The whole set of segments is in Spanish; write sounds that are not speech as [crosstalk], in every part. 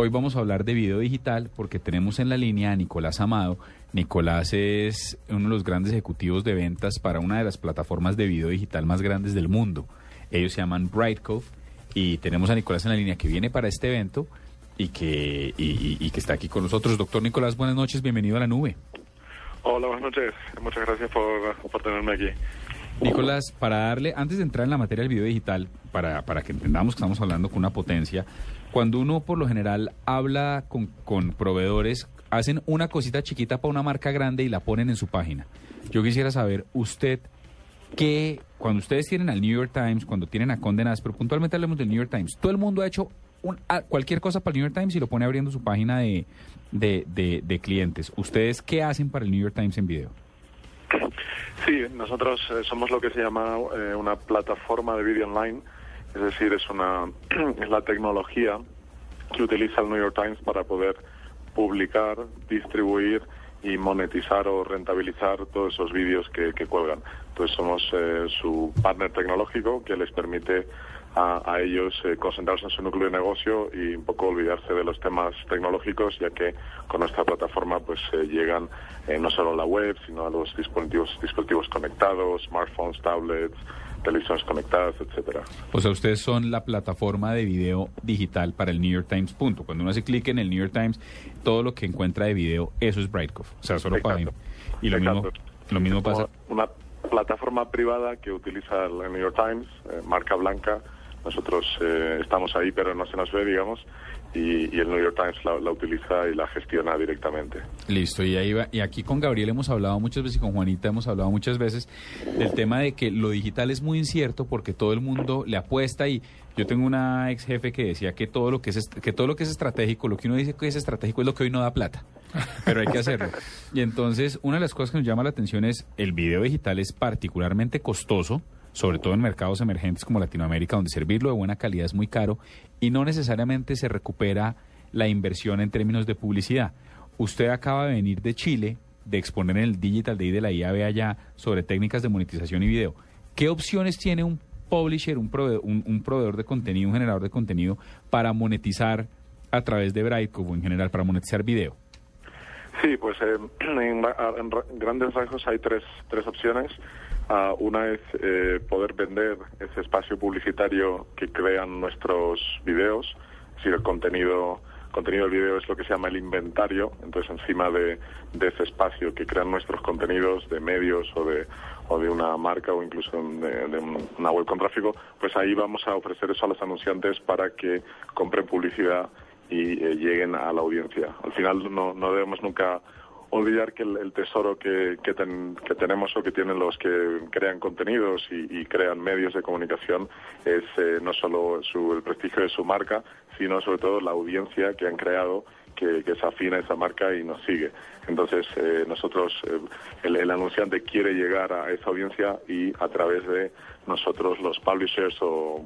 Hoy vamos a hablar de video digital porque tenemos en la línea a Nicolás Amado. Nicolás es uno de los grandes ejecutivos de ventas para una de las plataformas de video digital más grandes del mundo. Ellos se llaman Brightcove y tenemos a Nicolás en la línea que viene para este evento y que, y, que está aquí con nosotros. Doctor Nicolás, buenas noches, bienvenido a la nube. Hola, buenas noches. Muchas gracias por, por tenerme aquí. Nicolás, para darle, antes de entrar en la materia del video digital, para, para que entendamos que estamos hablando con una potencia, cuando uno por lo general habla con, con proveedores, hacen una cosita chiquita para una marca grande y la ponen en su página. Yo quisiera saber, usted, qué, cuando ustedes tienen al New York Times, cuando tienen a Condenas, pero puntualmente hablemos del New York Times, todo el mundo ha hecho cualquier cosa para el New York Times y lo pone abriendo su página de, de, de, clientes. ¿Ustedes qué hacen para el New York Times en video? Sí, nosotros eh, somos lo que se llama eh, una plataforma de vídeo online. Es decir, es, una, [clears throat] es la tecnología que utiliza el New York Times para poder publicar, distribuir y monetizar o rentabilizar todos esos vídeos que, cuelgan. Entonces somos eh, su partner tecnológico que les permite a, ellos eh, concentrarse en su núcleo de negocio y un poco olvidarse de los temas tecnológicos, ya que con nuestra plataforma pues eh, llegan no solo a la web, sino a los dispositivos, dispositivos conectados, smartphones, tablets, televisiones conectadas, etcétera. O sea, ustedes son la plataforma de video digital para el New York Times. Punto. Cuando uno hace clic en el New York Times, todo lo que encuentra de video, eso es Brightcove. O sea, solo para Y lo mismo, lo mismo pasa. Una plataforma privada que utiliza el New York Times, eh, marca blanca. Nosotros eh, estamos ahí, pero no se nos ve, digamos y, el New York Times la, utiliza y la gestiona directamente. Listo, y ahí va, y aquí con Gabriel hemos hablado muchas veces y con Juanita hemos hablado muchas veces del tema de que lo digital es muy incierto porque todo el mundo le apuesta y yo tengo una ex jefe que decía que todo lo que es que todo lo que es estratégico, lo que uno dice que es estratégico es lo que hoy no da plata, pero hay que hacerlo. Y entonces una de las cosas que nos llama la atención es el video digital es particularmente costoso sobre todo en mercados emergentes como Latinoamérica, donde servirlo de buena calidad es muy caro y no necesariamente se recupera la inversión en términos de publicidad. Usted acaba de venir de Chile, de exponer en el Digital Day de la IAB allá sobre técnicas de monetización y video. ¿Qué opciones tiene un publisher, un proveedor, un, proveedor de contenido, un generador de contenido para monetizar a través de Brightcove o en general para monetizar video? Sí, pues eh, [clears throat] en, grandes rasgos hay tres opciones. Ah, una es eh, poder vender ese espacio publicitario que crean nuestros videos, decir, el contenido contenido del video es lo que se llama el inventario, entonces encima de, ese espacio que crean nuestros contenidos de medios o de, o de una marca o incluso de, una web con tráfico, pues ahí vamos a ofrecer eso a los anunciantes para que compren publicidad y eh, lleguen a la audiencia. Al final no debemos nunca olvidar que el, tesoro que, que, tenemos o que tienen los que crean contenidos y, crean medios de comunicación es eh, no solo el prestigio de su marca, sino sobre todo la audiencia que han creado que, se afina esa marca y nos sigue. Entonces, eh, nosotros, eh, el, anunciante quiere llegar a esa audiencia y a través de nosotros, los publishers o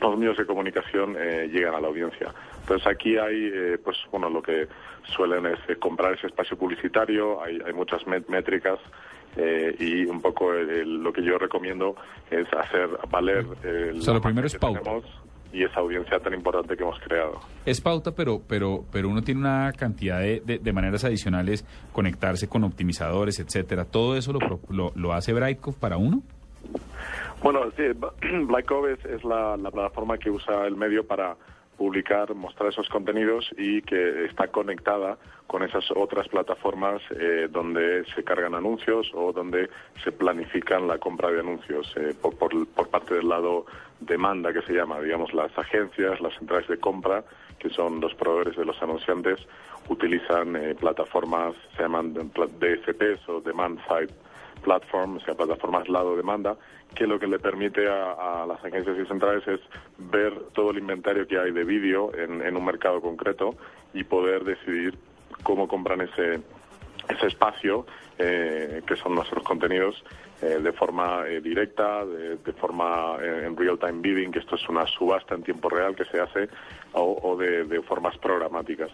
los medios de comunicación eh, llegan a la audiencia. Entonces aquí hay, eh, pues bueno, lo que suelen es eh, comprar ese espacio publicitario, hay, hay muchas métricas y un poco lo que yo recomiendo es hacer valer el o lo primero es pauta. y esa audiencia tan importante que hemos creado. Es pauta, pero pero pero uno tiene una cantidad de, de, maneras adicionales, conectarse con optimizadores, etcétera. ¿Todo eso lo, lo, lo hace Brightcove para uno? Bueno, sí, [clears throat] Black es, es la, plataforma que usa el medio para publicar, mostrar esos contenidos y que está conectada con esas otras plataformas eh, donde se cargan anuncios o donde se planifican la compra de anuncios eh, por, por, parte del lado demanda que se llama, digamos, las agencias, las centrales de compra, que son los proveedores de los anunciantes, utilizan eh, plataformas, se llaman DSPs o Demand Side Platform, o sea, plataformas lado demanda, que lo que le permite a, las agencias y centrales es ver todo el inventario que hay de vídeo en, un mercado concreto y poder decidir cómo compran ese, ese espacio, eh, que son nuestros contenidos, eh, de forma eh, directa, de, forma en real-time bidding, que esto es una subasta en tiempo real que se hace, o, de, de, formas programáticas.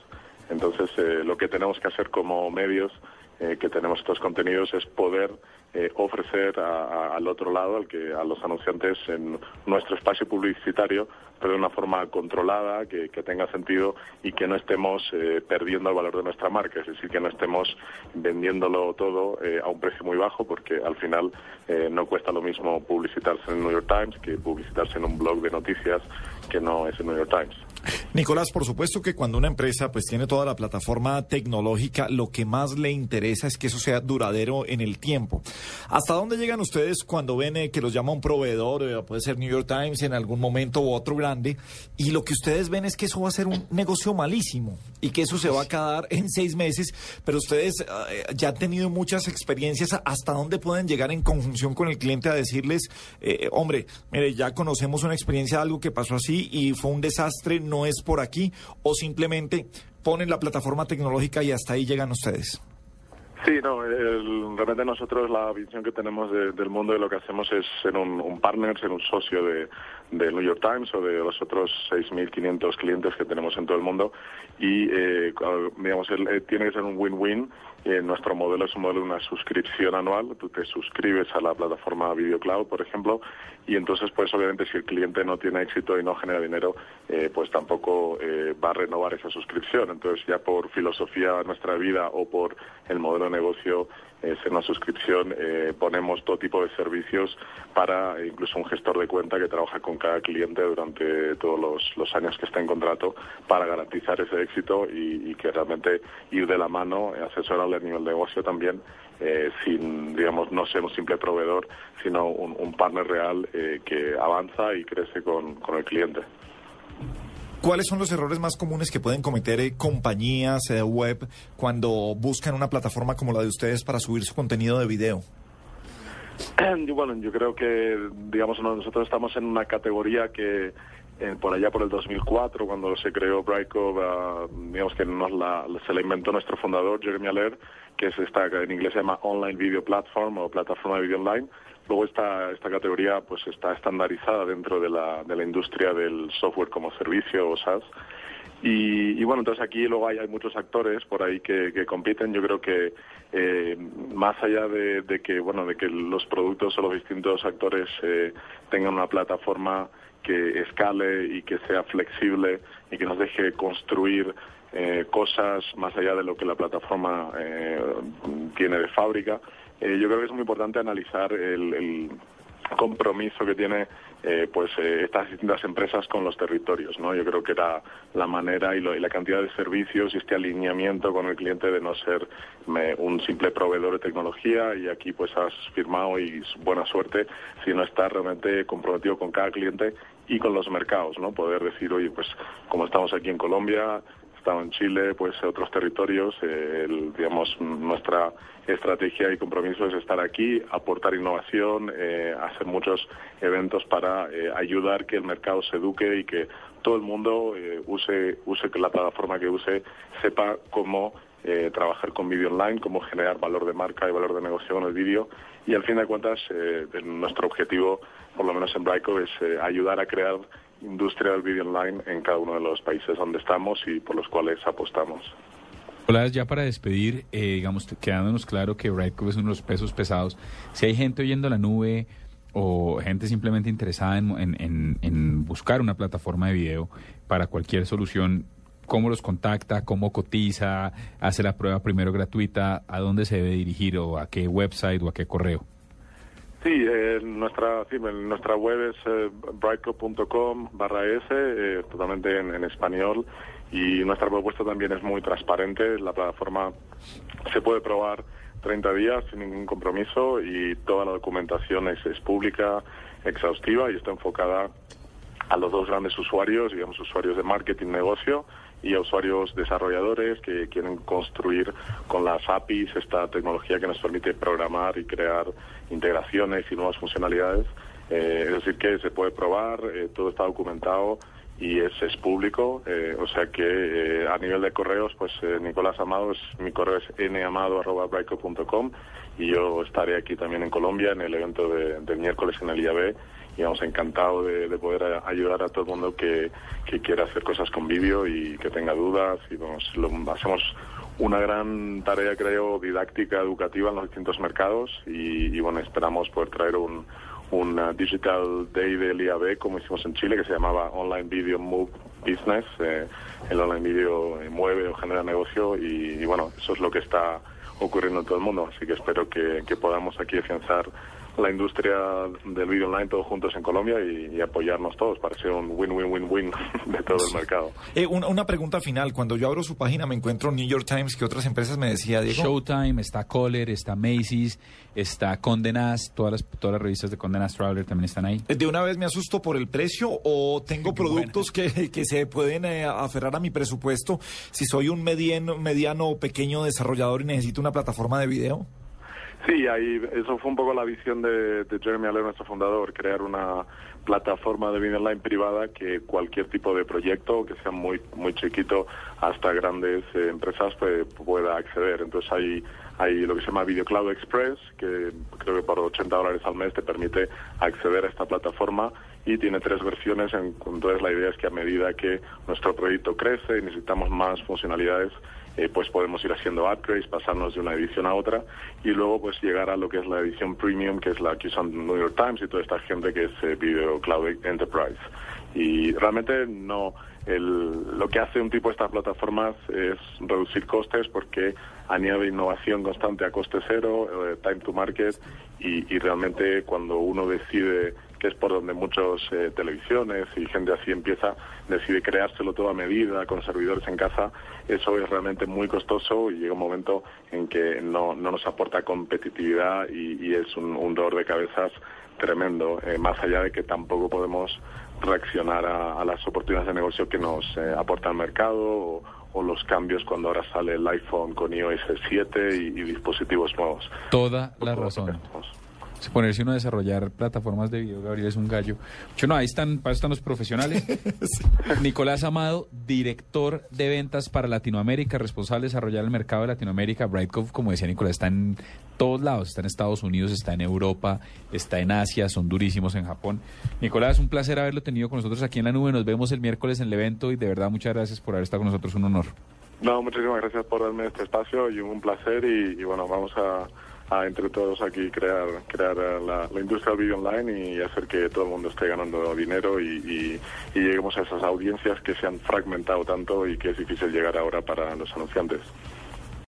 Entonces, lo que tenemos que hacer como medios eh, que tenemos estos contenidos es poder eh, ofrecer al otro lado, al que a los anunciantes en nuestro espacio publicitario, pero de una forma controlada, que, tenga sentido y que no estemos eh, perdiendo el valor de nuestra marca, es decir, que no estemos vendiéndolo todo a un precio muy bajo, porque al final no cuesta lo mismo publicitarse en el New York Times que publicitarse en un blog de noticias que no es el New York Times. Nicolás, por supuesto que cuando una empresa pues tiene toda la plataforma tecnológica, lo que más le interesa es que eso sea duradero en el tiempo. ¿Hasta dónde llegan ustedes cuando ven eh, que los llama un proveedor, eh, puede ser New York Times en algún momento u otro grande, y lo que ustedes ven es que eso va a ser un negocio malísimo y que eso se va a acabar en seis meses, pero ustedes eh, ya han tenido muchas experiencias, ¿hasta dónde pueden llegar en conjunción con el cliente a decirles, hombre, mire, ya conocemos una experiencia de algo que pasó así y fue un desastre, no es por aquí, o simplemente ponen la plataforma tecnológica y hasta ahí llegan ustedes? Sí, no, realmente nosotros la visión que tenemos del mundo y lo que hacemos es ser un, partner, ser un socio de, New York Times o de los otros 6.500 clientes que tenemos en todo el mundo y, eh, digamos, eh, tiene que ser un win-win. Eh, nuestro modelo es un modelo de una suscripción anual. Tú te suscribes a la plataforma Video Cloud, por ejemplo, y entonces, pues obviamente, si el cliente no tiene éxito y no genera dinero, eh, pues tampoco va a renovar esa suscripción. Entonces, ya por filosofía de nuestra vida o por el modelo de negocio es en una suscripción eh, ponemos todo tipo de servicios para incluso un gestor de cuenta que trabaja con cada cliente durante todos los, años que está en contrato para garantizar ese éxito y, que realmente ir de la mano, asesorarle a nivel de negocio también, eh, sin, digamos, no ser un simple proveedor, sino un, partner real eh, que avanza y crece con el cliente. ¿Cuáles son los errores más comunes que pueden cometer eh, compañías eh, web cuando buscan una plataforma como la de ustedes para subir su contenido de video? [clears throat] Bueno, yo creo que, digamos, nosotros estamos en una categoría que eh, por allá por el 2004, cuando se creó Brightcove, ah, digamos que nos la, se la inventó nuestro fundador, Jeremy Aller, que es esta, en inglés se llama Online Video Platform o plataforma de video online. Luego esta, esta categoría pues está estandarizada dentro de la, de la industria del software como servicio o SaaS. Y, bueno, entonces aquí luego hay, hay muchos actores por ahí que, compiten. Yo creo que eh, más allá de, que bueno de que los productos o los distintos actores eh, tengan una plataforma que escale y que sea flexible y que nos deje construir eh, cosas más allá de lo que la plataforma tiene de fábrica, eh, yo creo que es muy importante analizar el, compromiso que tiene eh, pues eh, estas distintas empresas con los territorios no yo creo que era la manera y, la cantidad de servicios y este alineamiento con el cliente de no ser un simple proveedor de tecnología y aquí pues has firmado y buena suerte sino estar realmente comprometido con cada cliente y con los mercados no poder decir oye pues como estamos aquí en Colombia estado en Chile, pues otros territorios. Eh, digamos, nuestra estrategia y compromiso es estar aquí, aportar innovación, eh, hacer muchos eventos para eh, ayudar que el mercado se eduque y que todo el mundo use, use que la plataforma que use sepa cómo trabajar con vídeo online, cómo generar valor de marca y valor de negocio con el vídeo. Y al fin de cuentas, nuestro objetivo, por lo menos en Braico, es ayudar a crear industria del video online en cada uno de los países donde estamos y por los cuales apostamos. Hola, ya para despedir, eh, digamos, quedándonos claro que Brightcove es uno de los pesos pesados, si hay gente oyendo la nube o gente simplemente interesada en, en, buscar una plataforma de video para cualquier solución, ¿cómo los contacta? ¿Cómo cotiza? ¿Hace la prueba primero gratuita? ¿A dónde se debe dirigir o a qué website o a qué correo? Sí, eh, nuestra, nuestra web es eh, barra S, eh, totalmente en, español, y nuestra propuesta también es muy transparente. La plataforma se puede probar 30 días sin ningún compromiso y toda la documentación es, es pública, exhaustiva y está enfocada a los dos grandes usuarios, digamos usuarios de marketing negocio y a usuarios desarrolladores que quieren construir con las APIs esta tecnología que nos permite programar y crear integraciones y nuevas funcionalidades. Eh, es decir, que se puede probar, eh, todo está documentado y es, es público, eh, o sea que a nivel de correos, pues Nicolás Amado, es, mi correo es namado.com y yo estaré aquí también en Colombia en el evento de, del miércoles en el IAB y vamos encantado de, poder ayudar a todo el mundo que, quiera hacer cosas con vídeo y que tenga dudas y vamos, lo, hacemos una gran tarea, creo, didáctica, educativa en los distintos mercados y, bueno, esperamos poder traer un, un Digital Day del IAB, como hicimos en Chile, que se llamaba Online Video Move Business. Eh, el online video mueve o genera negocio y, bueno, eso es lo que está ocurriendo en todo el mundo. Así que espero que, que podamos aquí afianzar la industria del video online todos juntos en Colombia y, apoyarnos todos para ser un win-win-win-win [laughs] de todo el mercado. Eh, una, pregunta final. Cuando yo abro su página me encuentro New York Times, que otras empresas me decía, Diego? Showtime, está Kohler, está Macy's, está Condenas, todas las, todas las revistas de Condenas Traveler también están ahí. ¿De una vez me asusto por el precio o tengo [laughs] productos que, que, se pueden eh, aferrar a mi presupuesto si soy un mediano, mediano o pequeño desarrollador y necesito una plataforma de video? Sí, ahí, eso fue un poco la visión de, Jeremy Aller, nuestro fundador, crear una plataforma de video online privada que cualquier tipo de proyecto, que sea muy muy chiquito hasta grandes eh, empresas, pues, pueda acceder. Entonces hay, hay lo que se llama Video Cloud Express, que creo que por 80 dólares al mes te permite acceder a esta plataforma y tiene tres versiones. Entonces la idea es que a medida que nuestro proyecto crece y necesitamos más funcionalidades, eh, pues podemos ir haciendo upgrades, pasarnos de una edición a otra y luego pues llegar a lo que es la edición premium, que es la que usan New York Times y toda esta gente que es eh, Video Cloud Enterprise. Y realmente no, el, lo que hace un tipo de estas plataformas es reducir costes porque añade innovación constante a coste cero, eh, time to market y, y realmente cuando uno decide que es por donde muchas eh, televisiones y gente así empieza, decide creárselo todo a medida, con servidores en casa, eso es realmente muy costoso y llega un momento en que no, no nos aporta competitividad y, es un, dolor de cabezas tremendo, eh, más allá de que tampoco podemos reaccionar a, las oportunidades de negocio que nos eh, aporta el mercado o, los cambios cuando ahora sale el iPhone con iOS 7 y, dispositivos nuevos. Toda la razón ponerse uno a desarrollar plataformas de video, Gabriel, es un gallo. Yo no, ahí están, para están los profesionales. [laughs] Nicolás Amado, director de ventas para Latinoamérica, responsable de desarrollar el mercado de Latinoamérica. Brightcove, como decía Nicolás, está en todos lados, está en Estados Unidos, está en Europa, está en Asia, son durísimos en Japón. Nicolás, un placer haberlo tenido con nosotros aquí en la nube. Nos vemos el miércoles en el evento y de verdad muchas gracias por haber estado con nosotros, un honor. No, muchísimas gracias por darme este espacio y un placer y bueno, vamos a a entre todos aquí crear crear la, industria del video online y hacer que todo el mundo esté ganando dinero y, y lleguemos a esas audiencias que se han fragmentado tanto y que es difícil llegar ahora para los anunciantes.